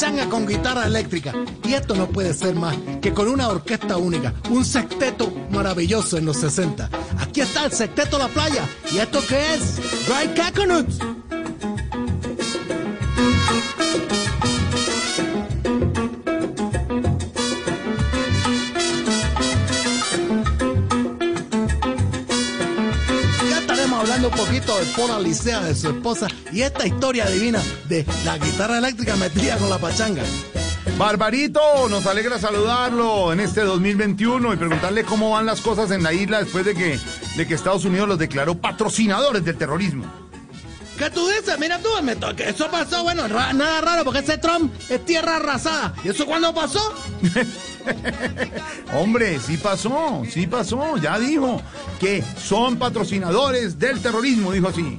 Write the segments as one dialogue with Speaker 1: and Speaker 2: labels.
Speaker 1: Pachanga con guitarra eléctrica. Y esto no puede ser más que con una orquesta única, un sexteto maravilloso en los 60. Aquí está el sexteto La Playa. ¿Y esto qué es? Dry Coconuts. Paula Licea, de su esposa, y esta historia divina de la guitarra eléctrica metida con la pachanga.
Speaker 2: Barbarito, nos alegra saludarlo en este 2021 y preguntarle cómo van las cosas en la isla después de que, de que Estados Unidos los declaró patrocinadores del terrorismo.
Speaker 1: ¿Qué tú dices? Mira tú, me eso pasó, bueno, ra- nada raro, porque ese Trump es tierra arrasada. ¿Y eso cuándo pasó?
Speaker 2: Hombre, sí pasó, sí pasó, ya dijo que son patrocinadores del terrorismo, dijo así.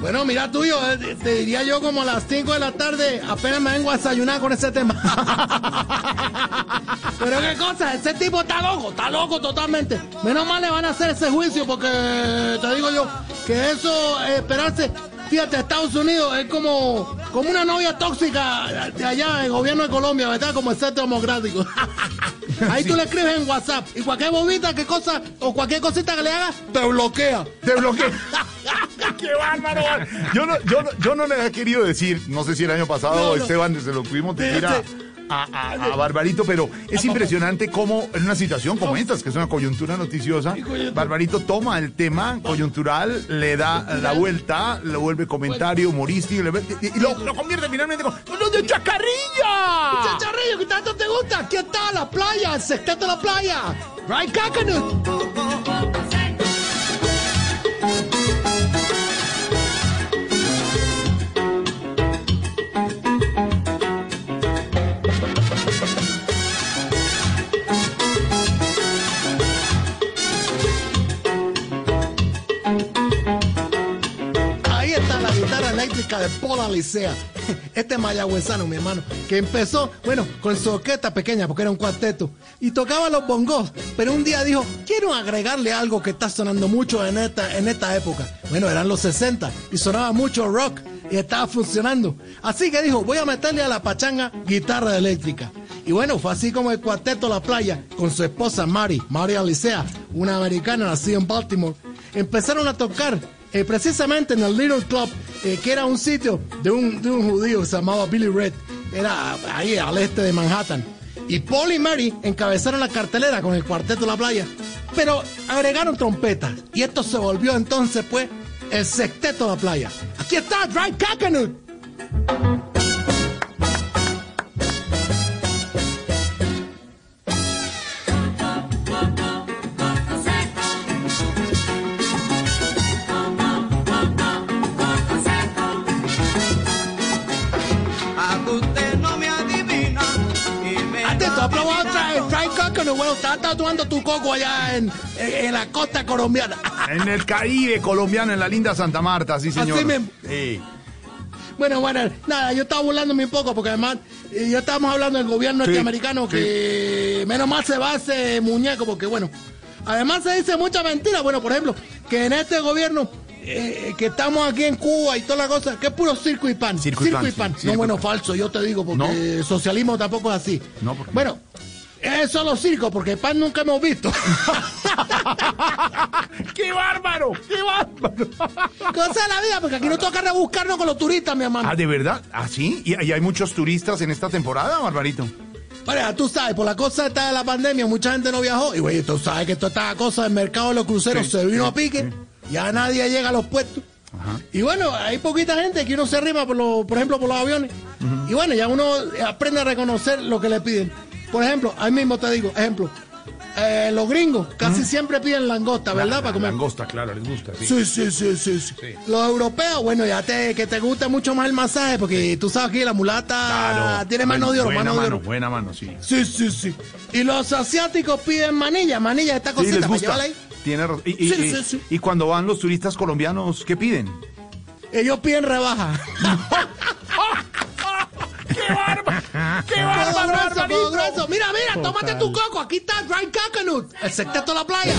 Speaker 1: Bueno, mira tú, yo eh, te diría yo como a las 5 de la tarde, apenas me vengo a desayunar con ese tema. Pero qué cosa, ese tipo está loco, está loco totalmente. Menos mal le van a hacer ese juicio porque te digo yo que eso, eh, esperarse, fíjate, Estados Unidos es como, como una novia tóxica de allá, el gobierno de Colombia, ¿verdad? Como el centro democrático. Ahí tú le escribes en WhatsApp y cualquier bobita, qué cosa, o cualquier cosita que le hagas, te bloquea.
Speaker 2: Te bloqueé. ¡Qué bárbaro! Yo no, yo, no, yo no le había querido decir, no sé si el año pasado,
Speaker 1: No, no.
Speaker 2: Esteban, se lo pudimos decir a, a, a- a Barbarito, pero es impresionante cómo en una situación como esta, que es una coyuntura noticiosa, Barbarito toma el tema coyuntural, le da la vuelta, lo vuelve comentario humorístico y, lo, lo convierte finalmente con, lo de chacarrilla.
Speaker 1: Chacharrillo, que tanto te gusta. Aquí está la playa, sexteto de la playa. Right Coconut. La guitarra eléctrica de Paul Licea. Este mayagüezano, mi hermano, que empezó, bueno, con su orquesta pequeña, porque era un cuarteto, y tocaba los bongos, pero un día dijo, quiero agregarle algo que está sonando mucho en esta, en esta época. Bueno, eran los 60, y sonaba mucho rock, y estaba funcionando. Así que dijo, voy a meterle a la pachanga guitarra eléctrica. Y bueno, fue así como el cuarteto La Playa, con su esposa Mari, Mari Alicea, una americana nacida en Baltimore, empezaron a tocar eh, precisamente en el Little Club, eh, que era un sitio de un, de un judío que se llamaba Billy Red, era ahí al este de Manhattan. Y Paul y Mary encabezaron la cartelera con el cuarteto de la playa, pero agregaron trompetas. Y esto se volvió entonces, pues, el sexteto de la playa. Aquí está Dry Coconut. Coconut. Bueno, estás tatuando tu coco allá en, en- en la costa colombiana.
Speaker 2: En el Caribe colombiano, en la linda Santa Marta, sí señor.
Speaker 1: Así mismo.
Speaker 2: Sí.
Speaker 1: Bueno, bueno, nada, yo estaba burlándome un poco porque además eh, yo estábamos hablando del gobierno
Speaker 2: Sí,
Speaker 1: norteamericano que menos mal se va ese muñeco porque bueno, además se dice mucha mentira, bueno, por ejemplo, que en este gobierno eh, que estamos aquí en Cuba y toda la cosa, que es puro circo y pan.
Speaker 2: Circo y pan, sí,
Speaker 1: No, bueno,
Speaker 2: pan.
Speaker 1: falso, yo te digo, porque
Speaker 2: No.
Speaker 1: socialismo tampoco es así.
Speaker 2: No, ¿por qué?
Speaker 1: Bueno, es solo circo, porque el pan nunca hemos visto.
Speaker 2: ¡Qué bárbaro! ¡Qué bárbaro!
Speaker 1: Cosa de la vida, porque aquí no toca rebuscarnos con los turistas, mi hermano.
Speaker 2: Ah, ¿de verdad? ¿Ah, sí? ¿Y, y hay muchos turistas en esta temporada, Barbarito?
Speaker 1: Bueno, tú sabes, por la cosa esta de la pandemia, mucha gente no viajó. Y güey, tú sabes que toda esta cosa del mercado de los cruceros
Speaker 2: Sí,
Speaker 1: se vino
Speaker 2: sí,
Speaker 1: a pique. Ya nadie llega a los puertos. Y bueno, hay poquita gente que uno se arrima, por, lo- por ejemplo, por los aviones. Y bueno, ya uno aprende a reconocer lo que le piden. Por ejemplo, ahí mismo te digo, ejemplo, eh, los gringos casi siempre piden langosta, ¿verdad? Para comer.
Speaker 2: Langosta, claro, les gusta. sí.
Speaker 1: Sí, sí, sí, sí, sí. Los europeos, bueno, ya te, que te gusta mucho más el masaje, porque tú sabes que la mulata
Speaker 2: Claro.
Speaker 1: tiene mano de oro,
Speaker 2: buena
Speaker 1: mano de oro.
Speaker 2: buena mano, sí.
Speaker 1: Sí, sí, sí. Y los asiáticos piden manilla, manilla, esta cosita
Speaker 2: les
Speaker 1: para
Speaker 2: gusta.
Speaker 1: llevarla ahí.
Speaker 2: Tiene. Y, y-
Speaker 1: Sí,
Speaker 2: y-
Speaker 1: sí, sí.
Speaker 2: y cuando van los turistas colombianos, ¿qué piden?
Speaker 1: Ellos piden rebaja. Mira, mira, tómate tu coco. Aquí está Dry Coconut, el secreto de la playa.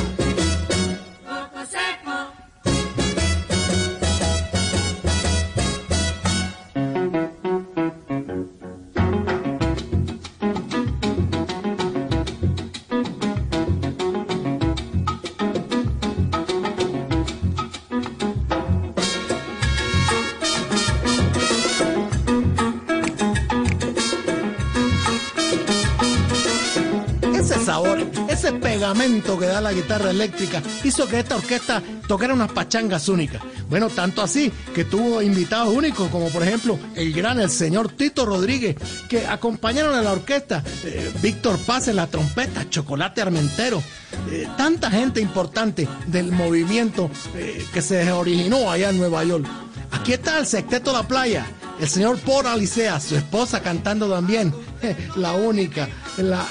Speaker 1: Que da la guitarra eléctrica hizo que esta orquesta tocara unas pachangas únicas. Bueno, tanto así que tuvo invitados únicos, como por ejemplo el gran, el señor Tito Rodríguez, que acompañaron a la orquesta, eh, Víctor Paz en la trompeta, Chocolate Armentero, eh, tanta gente importante del movimiento eh, que se originó allá en Nueva York. Aquí está el Sexteto La Playa, el señor Paul Alicea, su esposa cantando también, la única, la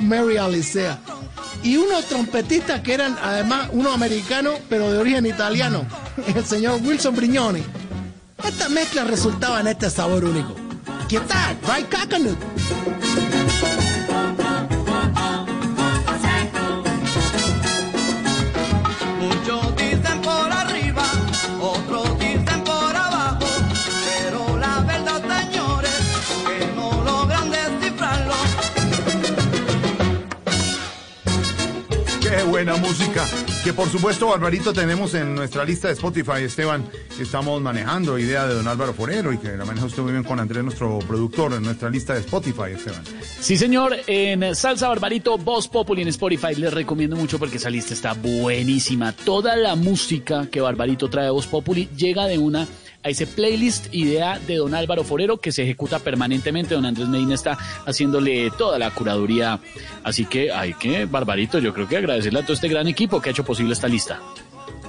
Speaker 1: Mary Alicea. Y unos trompetistas que eran además unos americanos, pero de origen italiano, el señor Wilson Brignoni. Esta mezcla resultaba en este sabor único. Aquí está, Dry Coconut.
Speaker 2: ¡Qué buena música! Que por supuesto, Barbarito, tenemos en nuestra lista de Spotify, Esteban, estamos manejando, idea de don Álvaro Forero, y que la maneja usted muy bien con Andrés, nuestro productor, en nuestra lista de Spotify, Esteban.
Speaker 3: Sí, señor, en Salsa Barbarito, Voz Populi en Spotify, les recomiendo mucho porque esa lista está buenísima. Toda la música que Barbarito trae de Voz Populi llega de una a ese playlist idea de don Álvaro Forero que se ejecuta permanentemente. Don Andrés Medina está haciéndole toda la curaduría. Así que hay que, Barbarito, yo creo que agradecerle a todo este gran equipo que ha hecho posible esta lista.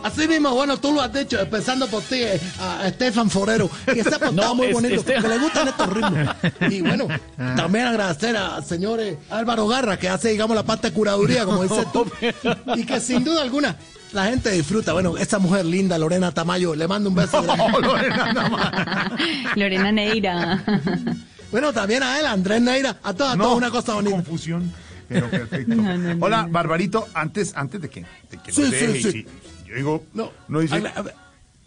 Speaker 1: Así mismo, bueno, tú lo has dicho, empezando por ti, eh, a Estefan Forero, que se ha portado
Speaker 3: No,
Speaker 1: muy
Speaker 3: es-
Speaker 1: bonito,
Speaker 3: Estefan.
Speaker 1: que le gustan estos ritmos. Y bueno, también agradecer al señor eh, Álvaro Garra, que hace, digamos, la parte de curaduría, como dices tú, y que sin duda alguna la gente disfruta. Bueno, esa mujer linda, Lorena Tamayo, le mando un beso.
Speaker 2: Oh, Lorena, más.
Speaker 4: Lorena Neira.
Speaker 1: Bueno, también a él, a Andrés Neira, a todas, a todas una cosa bonita.
Speaker 2: confusión. Pero perfecto. Hola, Barbarito, antes, antes de que, de que
Speaker 1: Sí,
Speaker 2: nos
Speaker 1: sí,
Speaker 2: deje,
Speaker 1: sí.
Speaker 2: sí, yo digo,
Speaker 1: No,
Speaker 2: no dice,
Speaker 1: a- a-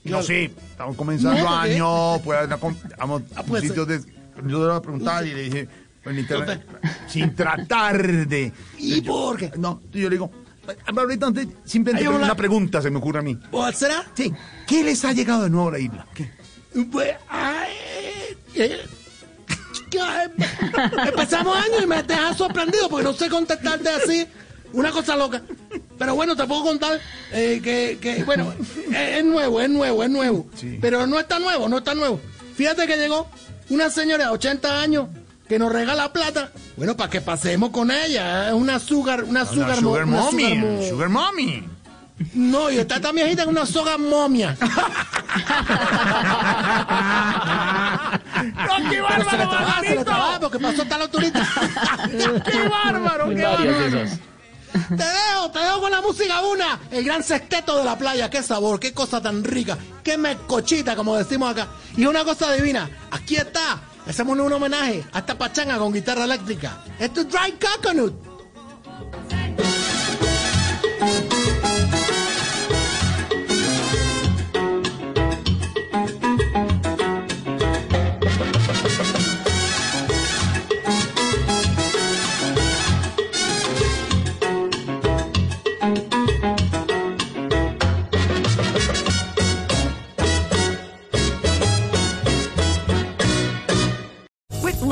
Speaker 2: no sé, estamos comenzando
Speaker 1: No,
Speaker 2: año, puede haber
Speaker 1: Ah,
Speaker 2: a
Speaker 1: puede
Speaker 2: sitios de, yo le voy a preguntar y le dije, en internet, sin tratar de,
Speaker 1: ¿Y por qué?
Speaker 2: No, yo le digo, Antes, simplemente una pregunta se me ocurre a mí.
Speaker 1: ¿O será?
Speaker 2: Sí, ¿qué les ha llegado de nuevo a la isla? ¿Qué?
Speaker 1: Pues, ay, eh, ay, empezamos año y me dejas sorprendido porque no sé contestarte así. Una cosa loca. Pero bueno, te puedo contar eh, que, que, bueno, es, es nuevo, es nuevo, es nuevo.
Speaker 2: Sí.
Speaker 1: Pero no está nuevo, no está nuevo. Fíjate que llegó una señora de 80 años que nos regala plata. Bueno, para que pasemos con ella. Es una sugar, una
Speaker 2: Una
Speaker 1: sugar, mo-
Speaker 2: sugar
Speaker 1: una
Speaker 2: mommy,
Speaker 1: sugar mo-
Speaker 2: sugar mommy.
Speaker 1: No, y está tan viejita que una soga momia.
Speaker 2: ¡No, qué
Speaker 1: Se
Speaker 2: bárbaro,
Speaker 1: se le trabaja
Speaker 2: Barbarito!
Speaker 1: porque pasó tal autorita.
Speaker 2: ¡Qué bárbaro, qué bárbaro!
Speaker 1: Te dejo, te dejo con la música una. El gran sexteto de la playa. Qué sabor, qué cosa tan rica. Qué mecochita, como decimos acá. Y una cosa divina. Aquí está. Hacemos un homenaje a esta pachanga con guitarra eléctrica. Esto es Dry Coconut.